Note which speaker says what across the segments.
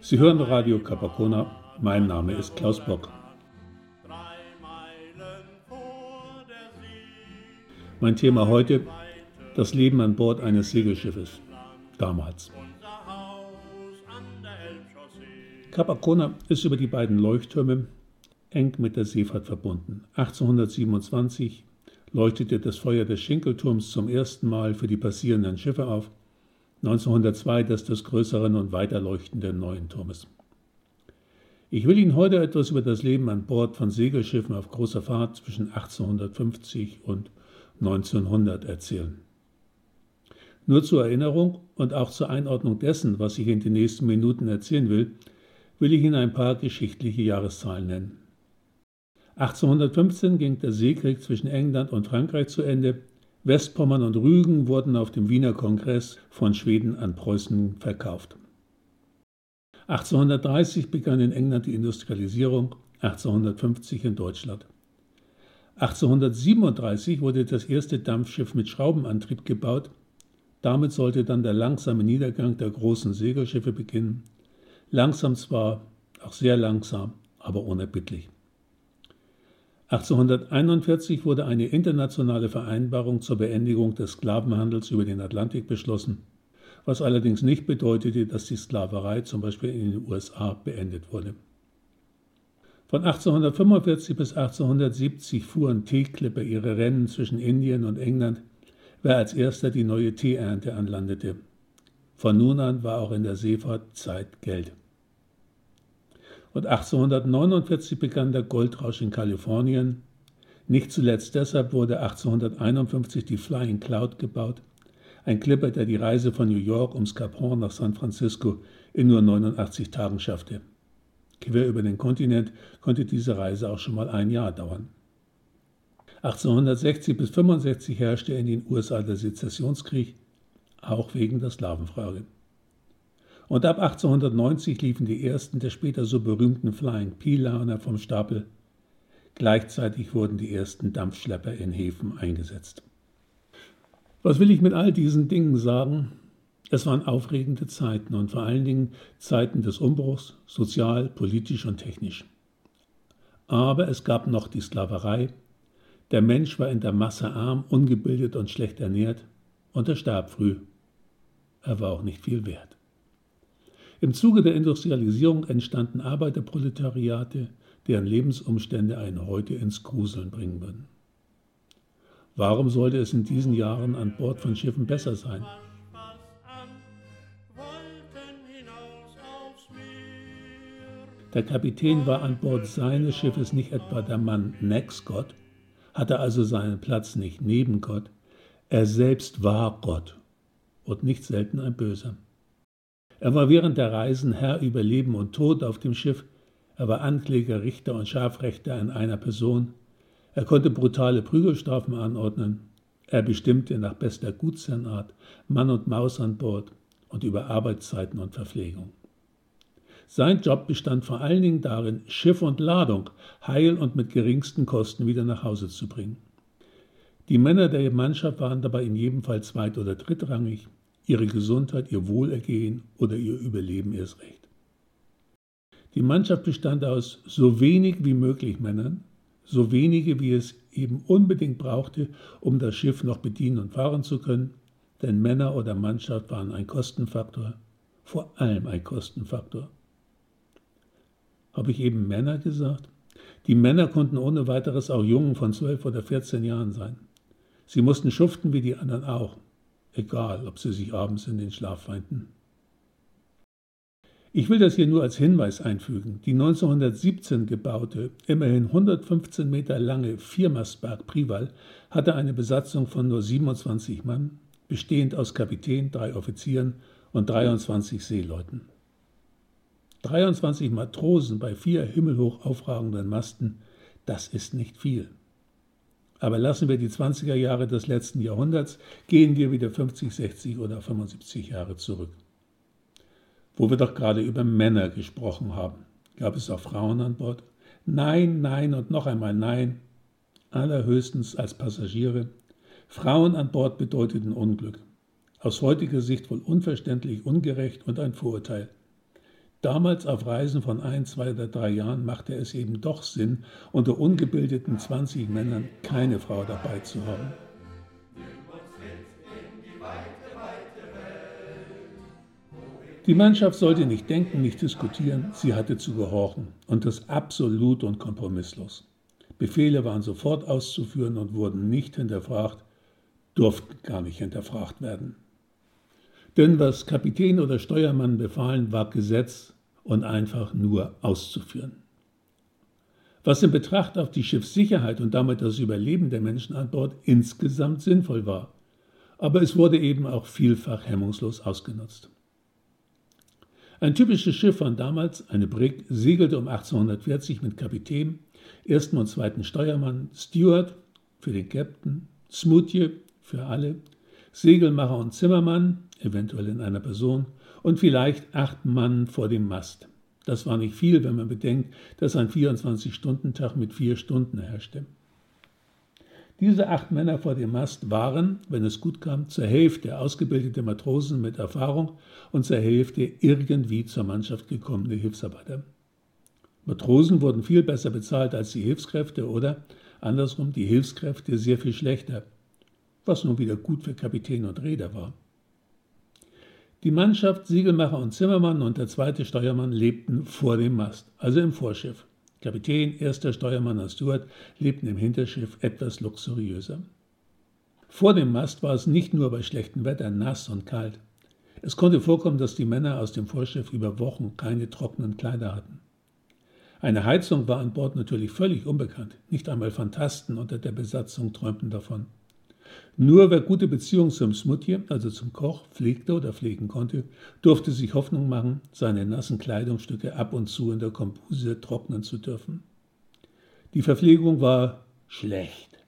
Speaker 1: Sie hören Radio Capacona. Mein Name ist Klaus Bock. Mein Thema heute: das Leben an Bord eines Segelschiffes. Damals. Capacona ist über die beiden Leuchttürme eng mit der Seefahrt verbunden. 1827 leuchtete das Feuer des Schinkelturms zum ersten Mal für die passierenden Schiffe auf, 1902 das des größeren und weiter leuchtenden neuen Turmes. Ich will Ihnen heute etwas über das Leben an Bord von Segelschiffen auf großer Fahrt zwischen 1850 und 1900 erzählen. Nur zur Erinnerung und auch zur Einordnung dessen, was ich in den nächsten Minuten erzählen will, will ich Ihnen ein paar geschichtliche Jahreszahlen nennen. 1815 ging der Seekrieg zwischen England und Frankreich zu Ende. Westpommern und Rügen wurden auf dem Wiener Kongress von Schweden an Preußen verkauft. 1830 begann in England die Industrialisierung, 1850 in Deutschland. 1837 wurde das erste Dampfschiff mit Schraubenantrieb gebaut. Damit sollte dann der langsame Niedergang der großen Segelschiffe beginnen. Langsam zwar, auch sehr langsam, aber unerbittlich. 1841 wurde eine internationale Vereinbarung zur Beendigung des Sklavenhandels über den Atlantik beschlossen, was allerdings nicht bedeutete, dass die Sklaverei zum Beispiel in den USA beendet wurde. Von 1845 bis 1870 fuhren Teeklipper ihre Rennen zwischen Indien und England, wer als erster die neue Teeernte anlandete. Von nun an war auch in der Seefahrt Zeit Geld und 1849 begann der Goldrausch in Kalifornien. Nicht zuletzt deshalb wurde 1851 die Flying Cloud gebaut, ein Clipper, der die Reise von New York ums Cap Horn nach San Francisco in nur 89 Tagen schaffte. Quer über den Kontinent konnte diese Reise auch schon mal ein Jahr dauern. 1860 bis 65 herrschte in den USA der Sezessionskrieg, auch wegen der Slavenfrage. Und ab 1890 liefen die ersten der später so berühmten Flying P-Liner vom Stapel. Gleichzeitig wurden die ersten Dampfschlepper in Häfen eingesetzt. Was will ich mit all diesen Dingen sagen? Es waren aufregende Zeiten und vor allen Dingen Zeiten des Umbruchs, sozial, politisch und technisch. Aber es gab noch die Sklaverei. Der Mensch war in der Masse arm, ungebildet und schlecht ernährt und er starb früh. Er war auch nicht viel wert. Im Zuge der Industrialisierung entstanden Arbeiterproletariate, deren Lebensumstände einen heute ins Gruseln bringen würden. Warum sollte es in diesen Jahren an Bord von Schiffen besser sein? Der Kapitän war an Bord seines Schiffes nicht etwa der Mann Next Gott, hatte also seinen Platz nicht neben Gott, er selbst war Gott und nicht selten ein Böser. Er war während der Reisen Herr über Leben und Tod auf dem Schiff, er war Ankläger, Richter und Scharfrechter in einer Person, er konnte brutale Prügelstrafen anordnen, er bestimmte nach bester Gutsherrenart Mann und Maus an Bord und über Arbeitszeiten und Verpflegung. Sein Job bestand vor allen Dingen darin, Schiff und Ladung heil und mit geringsten Kosten wieder nach Hause zu bringen. Die Männer der Mannschaft waren dabei in jedem Fall zweit- oder drittrangig, ihre Gesundheit, ihr Wohlergehen oder ihr Überleben erst recht. Die Mannschaft bestand aus so wenig wie möglich Männern, so wenige wie es eben unbedingt brauchte, um das Schiff noch bedienen und fahren zu können, denn Männer oder Mannschaft waren ein Kostenfaktor, vor allem ein Kostenfaktor. Habe ich eben Männer gesagt? Die Männer konnten ohne weiteres auch Jungen von zwölf oder vierzehn Jahren sein. Sie mussten schuften wie die anderen auch egal ob sie sich abends in den Schlaf weinten. Ich will das hier nur als Hinweis einfügen. Die 1917 gebaute, immerhin 115 Meter lange Viermastberg Prival hatte eine Besatzung von nur 27 Mann, bestehend aus Kapitän, drei Offizieren und 23 Seeleuten. 23 Matrosen bei vier himmelhoch aufragenden Masten, das ist nicht viel. Aber lassen wir die 20er Jahre des letzten Jahrhunderts, gehen wir wieder 50, 60 oder 75 Jahre zurück. Wo wir doch gerade über Männer gesprochen haben. Gab es auch Frauen an Bord? Nein, nein und noch einmal nein. Allerhöchstens als Passagiere. Frauen an Bord bedeuteten Unglück. Aus heutiger Sicht wohl unverständlich, ungerecht und ein Vorurteil. Damals auf Reisen von ein, zwei oder drei Jahren machte es eben doch Sinn, unter ungebildeten 20 Männern keine Frau dabei zu haben. Die Mannschaft sollte nicht denken, nicht diskutieren, sie hatte zu gehorchen und das absolut und kompromisslos. Befehle waren sofort auszuführen und wurden nicht hinterfragt, durften gar nicht hinterfragt werden. Denn was Kapitän oder Steuermann befahlen, war Gesetz und einfach nur auszuführen. Was in Betracht auf die Schiffssicherheit und damit das Überleben der Menschen an Bord insgesamt sinnvoll war. Aber es wurde eben auch vielfach hemmungslos ausgenutzt. Ein typisches Schiff von damals, eine Brig, segelte um 1840 mit Kapitän, ersten und zweiten Steuermann, Steward für den Captain, Smutje für alle, Segelmacher und Zimmermann, eventuell in einer Person, und vielleicht acht Mann vor dem Mast. Das war nicht viel, wenn man bedenkt, dass ein 24-Stunden-Tag mit vier Stunden herrschte. Diese acht Männer vor dem Mast waren, wenn es gut kam, zur Hälfte ausgebildete Matrosen mit Erfahrung und zur Hälfte irgendwie zur Mannschaft gekommene Hilfsarbeiter. Matrosen wurden viel besser bezahlt als die Hilfskräfte oder, andersrum, die Hilfskräfte sehr viel schlechter, was nun wieder gut für Kapitän und Räder war. Die Mannschaft, Siegelmacher und Zimmermann und der zweite Steuermann lebten vor dem Mast, also im Vorschiff. Kapitän, erster Steuermann und Steward lebten im Hinterschiff etwas luxuriöser. Vor dem Mast war es nicht nur bei schlechtem Wetter nass und kalt. Es konnte vorkommen, dass die Männer aus dem Vorschiff über Wochen keine trockenen Kleider hatten. Eine Heizung war an Bord natürlich völlig unbekannt. Nicht einmal Fantasten unter der Besatzung träumten davon. Nur wer gute Beziehungen zum Smutje, also zum Koch, pflegte oder pflegen konnte, durfte sich Hoffnung machen, seine nassen Kleidungsstücke ab und zu in der Kombuse trocknen zu dürfen. Die Verpflegung war schlecht.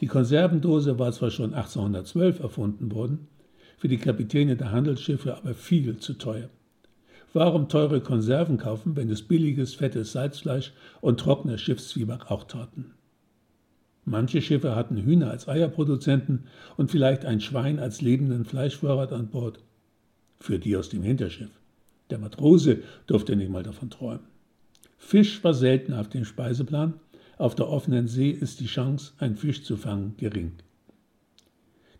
Speaker 1: Die Konservendose war zwar schon 1812 erfunden worden, für die Kapitäne der Handelsschiffe aber viel zu teuer. Warum teure Konserven kaufen, wenn es billiges, fettes Salzfleisch und trockener Schiffszwieback auch taten? Manche Schiffe hatten Hühner als Eierproduzenten und vielleicht ein Schwein als lebenden Fleischvorrat an Bord. Für die aus dem Hinterschiff. Der Matrose durfte nicht mal davon träumen. Fisch war selten auf dem Speiseplan. Auf der offenen See ist die Chance, einen Fisch zu fangen, gering.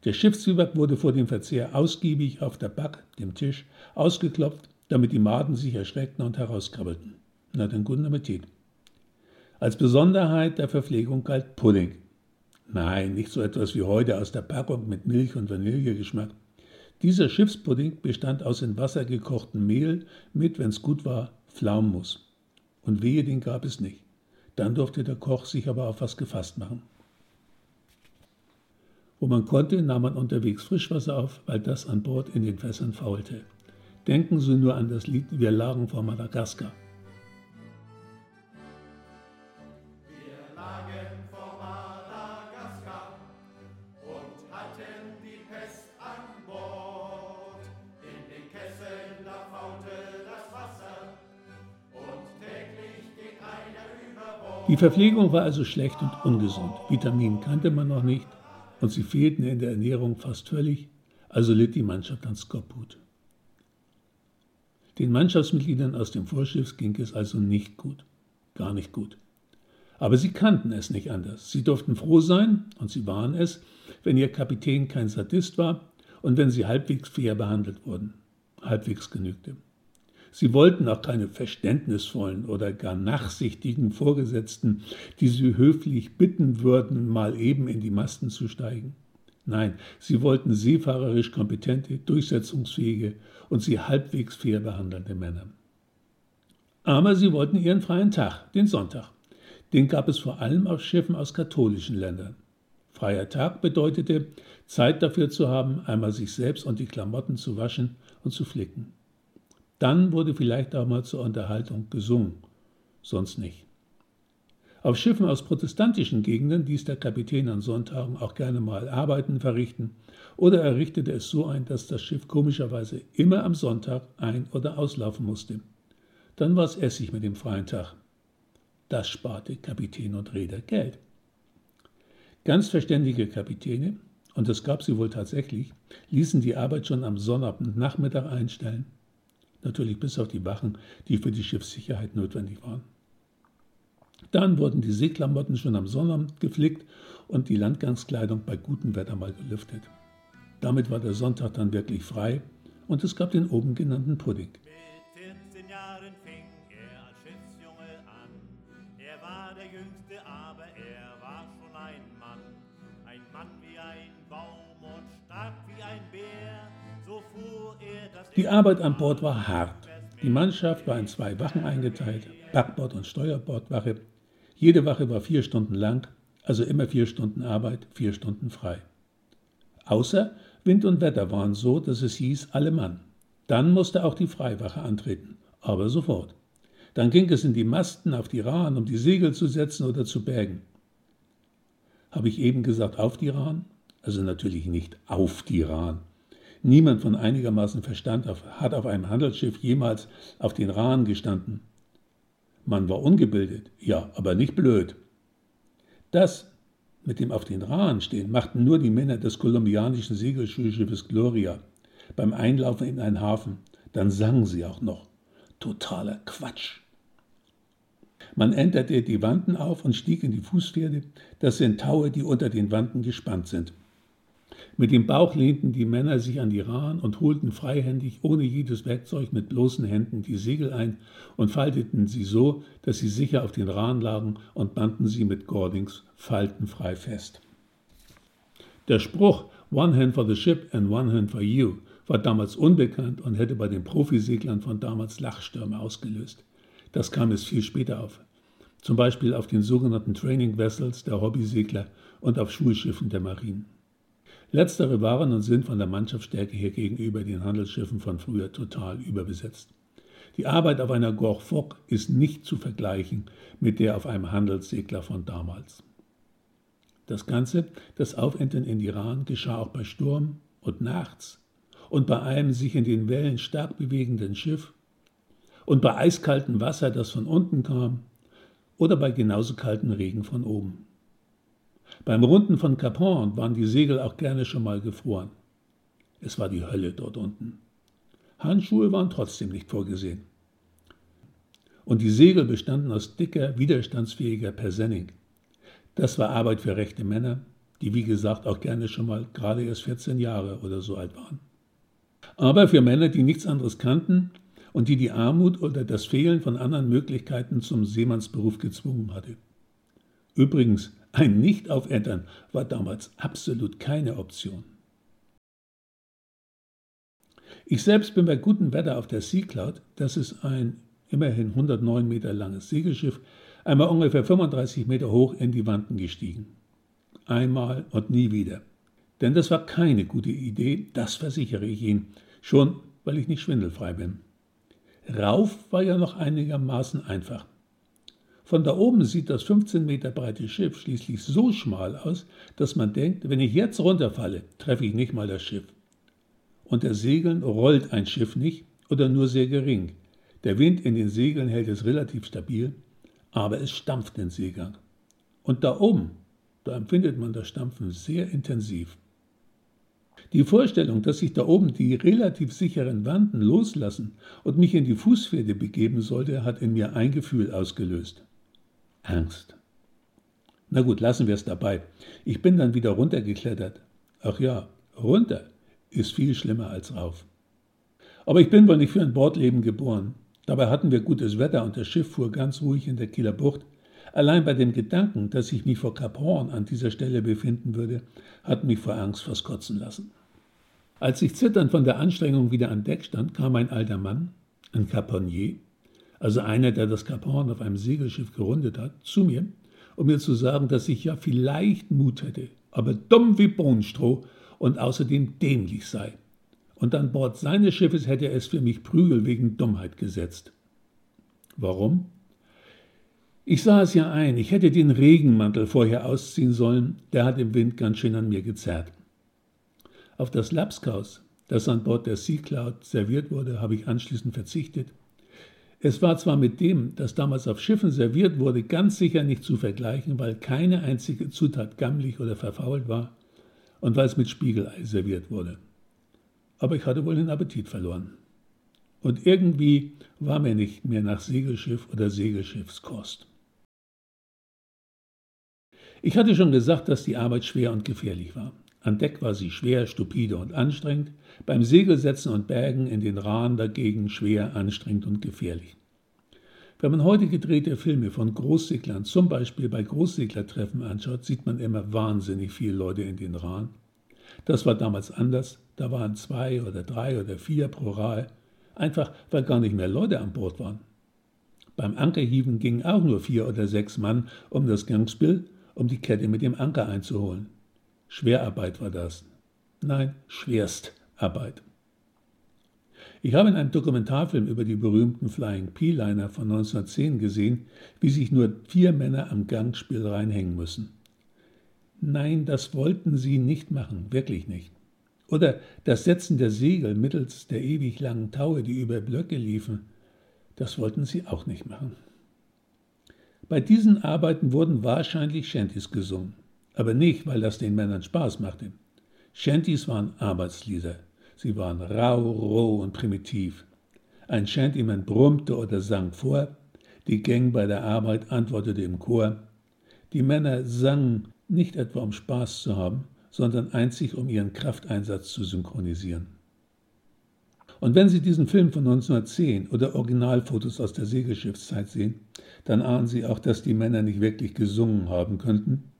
Speaker 1: Der Schiffszwieback wurde vor dem Verzehr ausgiebig auf der Back, dem Tisch, ausgeklopft, damit die Maden sich erschreckten und herauskrabbelten. Na dann guten Appetit. Als Besonderheit der Verpflegung galt Pudding. Nein, nicht so etwas wie heute aus der Packung mit Milch und Vanillegeschmack. Dieser Schiffspudding bestand aus in Wasser gekochtem Mehl mit, wenn's gut war, Pflaumenmus. Und wehe, den gab es nicht. Dann durfte der Koch sich aber auf was gefasst machen. Wo man konnte, nahm man unterwegs Frischwasser auf, weil das an Bord in den Fässern faulte. Denken Sie nur an das Lied Wir lagen vor Madagaskar. Die Verpflegung war also schlecht und ungesund. Vitaminen kannte man noch nicht und sie fehlten in der Ernährung fast völlig, also litt die Mannschaft an Skorbut. Den Mannschaftsmitgliedern aus dem Vorschiff ging es also nicht gut, gar nicht gut. Aber sie kannten es nicht anders. Sie durften froh sein, und sie waren es, wenn ihr Kapitän kein Sadist war und wenn sie halbwegs fair behandelt wurden. Halbwegs genügte. Sie wollten auch keine verständnisvollen oder gar nachsichtigen Vorgesetzten, die sie höflich bitten würden, mal eben in die Masten zu steigen. Nein, sie wollten seefahrerisch kompetente, durchsetzungsfähige und sie halbwegs fair behandelnde Männer. Aber sie wollten ihren freien Tag, den Sonntag. Den gab es vor allem auf Schiffen aus katholischen Ländern. Freier Tag bedeutete, Zeit dafür zu haben, einmal sich selbst und die Klamotten zu waschen und zu flicken. Dann wurde vielleicht auch mal zur Unterhaltung gesungen, sonst nicht. Auf Schiffen aus protestantischen Gegenden ließ der Kapitän an Sonntagen auch gerne mal Arbeiten verrichten oder er richtete es so ein, dass das Schiff komischerweise immer am Sonntag ein- oder auslaufen musste. Dann war es Essig mit dem freien Tag. Das sparte Kapitän und Räder Geld. Ganz verständige Kapitäne, und es gab sie wohl tatsächlich, ließen die Arbeit schon am Sonnabendnachmittag einstellen natürlich bis auf die Wachen, die für die Schiffssicherheit notwendig waren. Dann wurden die Seeklamotten schon am Sonnabend geflickt und die Landgangskleidung bei gutem Wetter mal gelüftet. Damit war der Sonntag dann wirklich frei und es gab den oben genannten Pudding. Die Arbeit an Bord war hart. Die Mannschaft war in zwei Wachen eingeteilt, Backbord- und Steuerbordwache. Jede Wache war vier Stunden lang, also immer vier Stunden Arbeit, vier Stunden frei. Außer Wind und Wetter waren so, dass es hieß, alle Mann. Dann musste auch die Freiwache antreten, aber sofort. Dann ging es in die Masten, auf die Rahen, um die Segel zu setzen oder zu bergen. Habe ich eben gesagt, auf die Rahen? Also natürlich nicht auf die Rahen. Niemand von einigermaßen Verstand hat auf einem Handelsschiff jemals auf den Rahen gestanden. Man war ungebildet, ja, aber nicht blöd. Das mit dem auf den Rahen stehen machten nur die Männer des kolumbianischen Segelschulschiffes Gloria beim Einlaufen in einen Hafen. Dann sangen sie auch noch. Totaler Quatsch. Man änderte die Wanden auf und stieg in die Fußpferde. Das sind Taue, die unter den Wanden gespannt sind. Mit dem Bauch lehnten die Männer sich an die Rahen und holten freihändig, ohne jedes Werkzeug, mit bloßen Händen die Segel ein und falteten sie so, dass sie sicher auf den Rahen lagen und banden sie mit Gordings faltenfrei fest. Der Spruch One hand for the ship and one hand for you war damals unbekannt und hätte bei den Profiseglern von damals Lachstürme ausgelöst. Das kam es viel später auf. Zum Beispiel auf den sogenannten Training Vessels der Hobbysegler und auf Schulschiffen der Marinen. Letztere waren und sind von der Mannschaftsstärke her gegenüber den Handelsschiffen von früher total überbesetzt. Die Arbeit auf einer Gorfok ist nicht zu vergleichen mit der auf einem Handelssegler von damals. Das Ganze, das Aufentern in Iran, geschah auch bei Sturm und nachts und bei einem sich in den Wellen stark bewegenden Schiff und bei eiskaltem Wasser, das von unten kam, oder bei genauso kaltem Regen von oben. Beim Runden von Cap Horn waren die Segel auch gerne schon mal gefroren. Es war die Hölle dort unten. Handschuhe waren trotzdem nicht vorgesehen. Und die Segel bestanden aus dicker, widerstandsfähiger Persenning. Das war Arbeit für rechte Männer, die wie gesagt auch gerne schon mal gerade erst 14 Jahre oder so alt waren. Aber für Männer, die nichts anderes kannten und die die Armut oder das Fehlen von anderen Möglichkeiten zum Seemannsberuf gezwungen hatte. Übrigens, ein Nicht-Aufentern war damals absolut keine Option. Ich selbst bin bei gutem Wetter auf der Sea Cloud, das ist ein immerhin 109 Meter langes Segelschiff, einmal ungefähr 35 Meter hoch in die Wanden gestiegen. Einmal und nie wieder. Denn das war keine gute Idee, das versichere ich Ihnen, schon weil ich nicht schwindelfrei bin. Rauf war ja noch einigermaßen einfach. Von da oben sieht das 15 Meter breite Schiff schließlich so schmal aus, dass man denkt, wenn ich jetzt runterfalle, treffe ich nicht mal das Schiff. Unter Segeln rollt ein Schiff nicht oder nur sehr gering. Der Wind in den Segeln hält es relativ stabil, aber es stampft den Seegang. Und da oben, da empfindet man das Stampfen sehr intensiv. Die Vorstellung, dass sich da oben die relativ sicheren Wanden loslassen und mich in die Fußpferde begeben sollte, hat in mir ein Gefühl ausgelöst. Angst. Na gut, lassen wir es dabei. Ich bin dann wieder runtergeklettert. Ach ja, runter ist viel schlimmer als rauf. Aber ich bin wohl nicht für ein Bordleben geboren. Dabei hatten wir gutes Wetter und das Schiff fuhr ganz ruhig in der Kieler Bucht. Allein bei dem Gedanken, dass ich mich vor Kap Horn an dieser Stelle befinden würde, hat mich vor Angst fast kotzen lassen. Als ich zitternd von der Anstrengung wieder an Deck stand, kam ein alter Mann, ein Caponier, also einer, der das Kap Horn auf einem Segelschiff gerundet hat, zu mir, um mir zu sagen, dass ich ja vielleicht Mut hätte, aber dumm wie Bohnenstroh und außerdem dämlich sei. Und an Bord seines Schiffes hätte er es für mich Prügel wegen Dummheit gesetzt. Warum? Ich sah es ja ein, ich hätte den Regenmantel vorher ausziehen sollen, der hat im Wind ganz schön an mir gezerrt. Auf das Lapskaus, das an Bord der Sea Cloud serviert wurde, habe ich anschließend verzichtet es war zwar mit dem, das damals auf Schiffen serviert wurde, ganz sicher nicht zu vergleichen, weil keine einzige Zutat gammelig oder verfault war und weil es mit Spiegelei serviert wurde. Aber ich hatte wohl den Appetit verloren. Und irgendwie war mir nicht mehr nach Segelschiff oder Segelschiffskost. Ich hatte schon gesagt, dass die Arbeit schwer und gefährlich war. An Deck war sie schwer, stupide und anstrengend, beim Segelsetzen und Bergen in den Rahn dagegen schwer, anstrengend und gefährlich. Wenn man heute gedrehte Filme von Großseglern, zum Beispiel bei Großseglertreffen anschaut, sieht man immer wahnsinnig viele Leute in den Rahn. Das war damals anders, da waren zwei oder drei oder vier pro Rahe, einfach weil gar nicht mehr Leute an Bord waren. Beim Ankerhieven gingen auch nur vier oder sechs Mann um das Gangspiel, um die Kette mit dem Anker einzuholen. Schwerarbeit war das. Nein, Schwerstarbeit. Ich habe in einem Dokumentarfilm über die berühmten Flying P-Liner von 1910 gesehen, wie sich nur vier Männer am Gangspiel reinhängen müssen. Nein, das wollten sie nicht machen, wirklich nicht. Oder das Setzen der Segel mittels der ewig langen Taue, die über Blöcke liefen, das wollten sie auch nicht machen. Bei diesen Arbeiten wurden wahrscheinlich Shanties gesungen, aber nicht, weil das den Männern Spaß machte. Shanties waren Arbeitslieder. Sie waren rau, roh und primitiv. Ein Shantyman brummte oder sang vor, die Gang bei der Arbeit antwortete im Chor. Die Männer sangen nicht etwa um Spaß zu haben, sondern einzig um ihren Krafteinsatz zu synchronisieren. Und wenn Sie diesen Film von 1910 oder Originalfotos aus der Segelschiffszeit sehen, dann ahnen Sie auch, dass die Männer nicht wirklich gesungen haben könnten,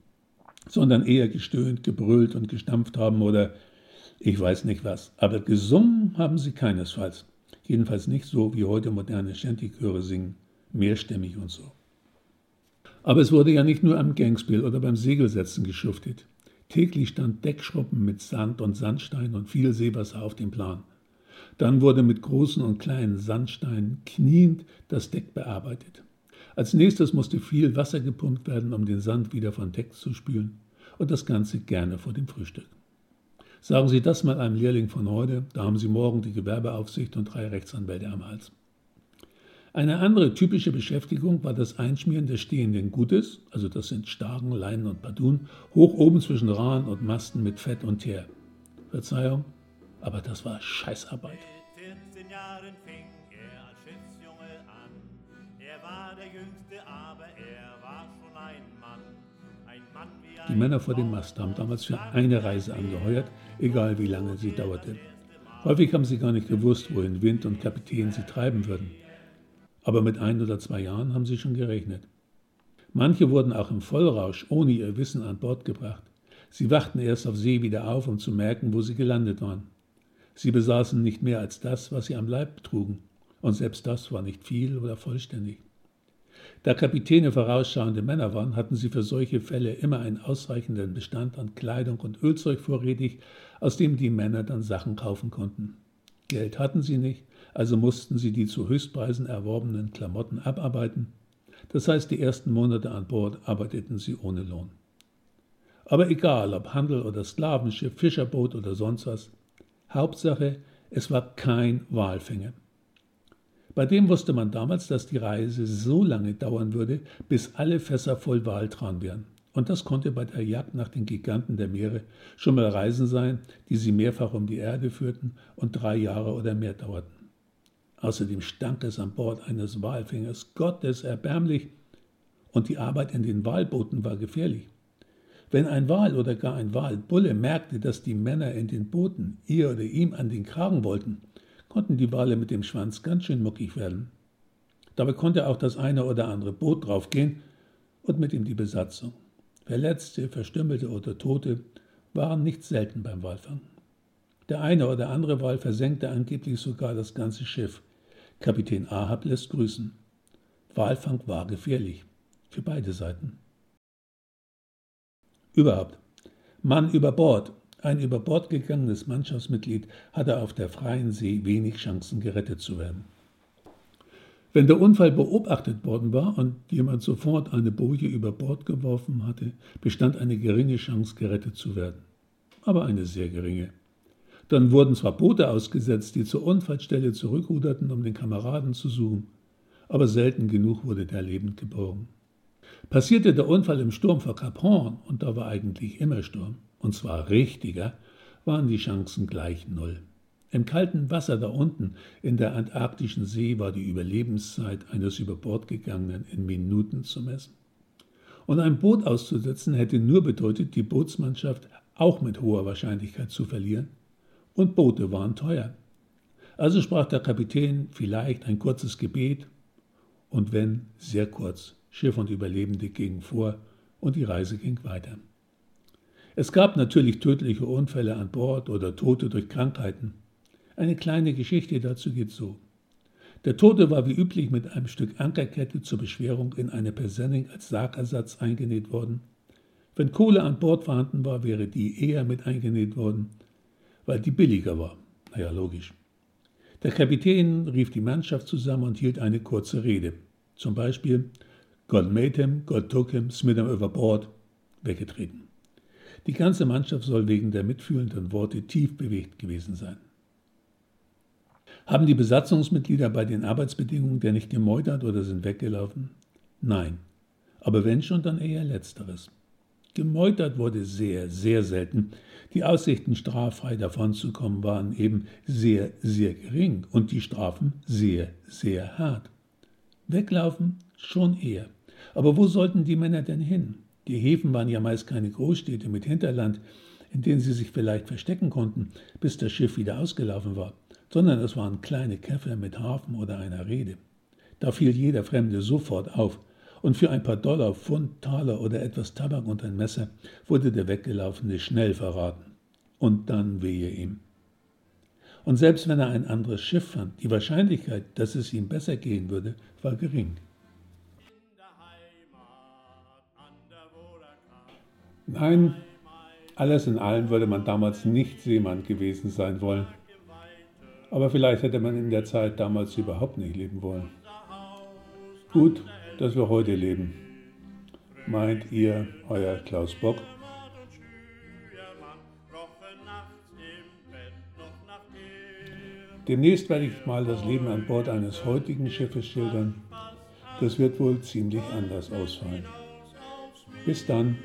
Speaker 1: sondern eher gestöhnt, gebrüllt und gestampft haben oder ich weiß nicht was. Aber gesungen haben sie keinesfalls. Jedenfalls nicht so, wie heute moderne Shanty-Chöre singen, mehrstimmig und so. Aber es wurde ja nicht nur am Gangspiel oder beim Segelsetzen geschuftet. Täglich stand Deckschruppen mit Sand und Sandstein und viel Seewasser auf dem Plan. Dann wurde mit großen und kleinen Sandsteinen kniend das Deck bearbeitet. Als nächstes musste viel Wasser gepumpt werden, um den Sand wieder von Deck zu spülen. Und das Ganze gerne vor dem Frühstück. Sagen Sie das mal einem Lehrling von heute, da haben Sie morgen die Gewerbeaufsicht und drei Rechtsanwälte am Hals. Eine andere typische Beschäftigung war das Einschmieren des stehenden Gutes, also das sind Starken, Leinen und Padun, hoch oben zwischen Rahn und Masten mit Fett und Teer. Verzeihung, aber das war Scheißarbeit.
Speaker 2: Der Jüngste, aber er war schon ein Mann. Ein Mann ein
Speaker 1: Die Männer vor dem Mast haben damals für eine Reise angeheuert, egal wie lange sie dauerte. Häufig haben sie gar nicht gewusst, wohin Wind und Kapitän sie treiben würden. Aber mit ein oder zwei Jahren haben sie schon gerechnet. Manche wurden auch im Vollrausch ohne ihr Wissen an Bord gebracht. Sie wachten erst auf See wieder auf, um zu merken, wo sie gelandet waren. Sie besaßen nicht mehr als das, was sie am Leib trugen, und selbst das war nicht viel oder vollständig. Da Kapitäne vorausschauende Männer waren, hatten sie für solche Fälle immer einen ausreichenden Bestand an Kleidung und Ölzeug vorrätig, aus dem die Männer dann Sachen kaufen konnten. Geld hatten sie nicht, also mussten sie die zu Höchstpreisen erworbenen Klamotten abarbeiten. Das heißt, die ersten Monate an Bord arbeiteten sie ohne Lohn. Aber egal, ob Handel oder Sklavenschiff, Fischerboot oder sonst was, Hauptsache, es war kein Walfänger. Bei dem wusste man damals, dass die Reise so lange dauern würde, bis alle Fässer voll Waltran wären. Und das konnte bei der Jagd nach den Giganten der Meere schon mal Reisen sein, die sie mehrfach um die Erde führten und drei Jahre oder mehr dauerten. Außerdem stank es an Bord eines Walfängers Gottes erbärmlich und die Arbeit in den Walbooten war gefährlich. Wenn ein Wal oder gar ein Walbulle merkte, dass die Männer in den Booten ihr oder ihm an den Kragen wollten, konnten die Wale mit dem Schwanz ganz schön muckig werden. Dabei konnte auch das eine oder andere Boot draufgehen und mit ihm die Besatzung. Verletzte, Verstümmelte oder Tote waren nicht selten beim Walfang. Der eine oder andere Wal versenkte angeblich sogar das ganze Schiff. Kapitän Ahab lässt grüßen. Walfang war gefährlich. Für beide Seiten. Überhaupt. Mann über Bord. Ein über Bord gegangenes Mannschaftsmitglied hatte auf der freien See wenig Chancen, gerettet zu werden. Wenn der Unfall beobachtet worden war und jemand sofort eine Boje über Bord geworfen hatte, bestand eine geringe Chance, gerettet zu werden. Aber eine sehr geringe. Dann wurden zwar Boote ausgesetzt, die zur Unfallstelle zurückruderten, um den Kameraden zu suchen, aber selten genug wurde der lebend geborgen. Passierte der Unfall im Sturm vor Cap Horn, und da war eigentlich immer Sturm, und zwar richtiger, waren die Chancen gleich null. Im kalten Wasser da unten in der antarktischen See war die Überlebenszeit eines über Bord gegangenen in Minuten zu messen. Und ein Boot auszusetzen hätte nur bedeutet, die Bootsmannschaft auch mit hoher Wahrscheinlichkeit zu verlieren. Und Boote waren teuer. Also sprach der Kapitän vielleicht ein kurzes Gebet und wenn sehr kurz, Schiff und Überlebende gingen vor und die Reise ging weiter. Es gab natürlich tödliche Unfälle an Bord oder Tote durch Krankheiten. Eine kleine Geschichte dazu geht so. Der Tote war wie üblich mit einem Stück Ankerkette zur Beschwerung in eine Persenning als Sargersatz eingenäht worden. Wenn Kohle an Bord vorhanden war, wäre die eher mit eingenäht worden, weil die billiger war. Naja, logisch. Der Kapitän rief die Mannschaft zusammen und hielt eine kurze Rede. Zum Beispiel God made him, God took him, Smith him overboard, weggetreten. Die ganze Mannschaft soll wegen der mitfühlenden Worte tief bewegt gewesen sein. Haben die Besatzungsmitglieder bei den Arbeitsbedingungen der nicht gemeutert oder sind weggelaufen? Nein. Aber wenn schon, dann eher letzteres. Gemeutert wurde sehr, sehr selten. Die Aussichten, straffrei davonzukommen, waren eben sehr, sehr gering und die Strafen sehr, sehr hart. Weglaufen schon eher. Aber wo sollten die Männer denn hin? Die Häfen waren ja meist keine Großstädte mit Hinterland, in denen sie sich vielleicht verstecken konnten, bis das Schiff wieder ausgelaufen war sondern es waren kleine Käfer mit Hafen oder einer Rede. Da fiel jeder Fremde sofort auf, und für ein paar Dollar, Pfund, Taler oder etwas Tabak und ein Messer wurde der Weggelaufene schnell verraten. Und dann wehe ihm. Und selbst wenn er ein anderes Schiff fand, die Wahrscheinlichkeit, dass es ihm besser gehen würde, war gering. Nein, alles in allem würde man damals nicht Seemann gewesen sein wollen. Aber vielleicht hätte man in der Zeit damals überhaupt nicht leben wollen. Gut, dass wir heute leben. Meint ihr, euer Klaus Bock? Demnächst werde ich mal das Leben an Bord eines heutigen Schiffes schildern. Das wird wohl ziemlich anders ausfallen. Bis dann.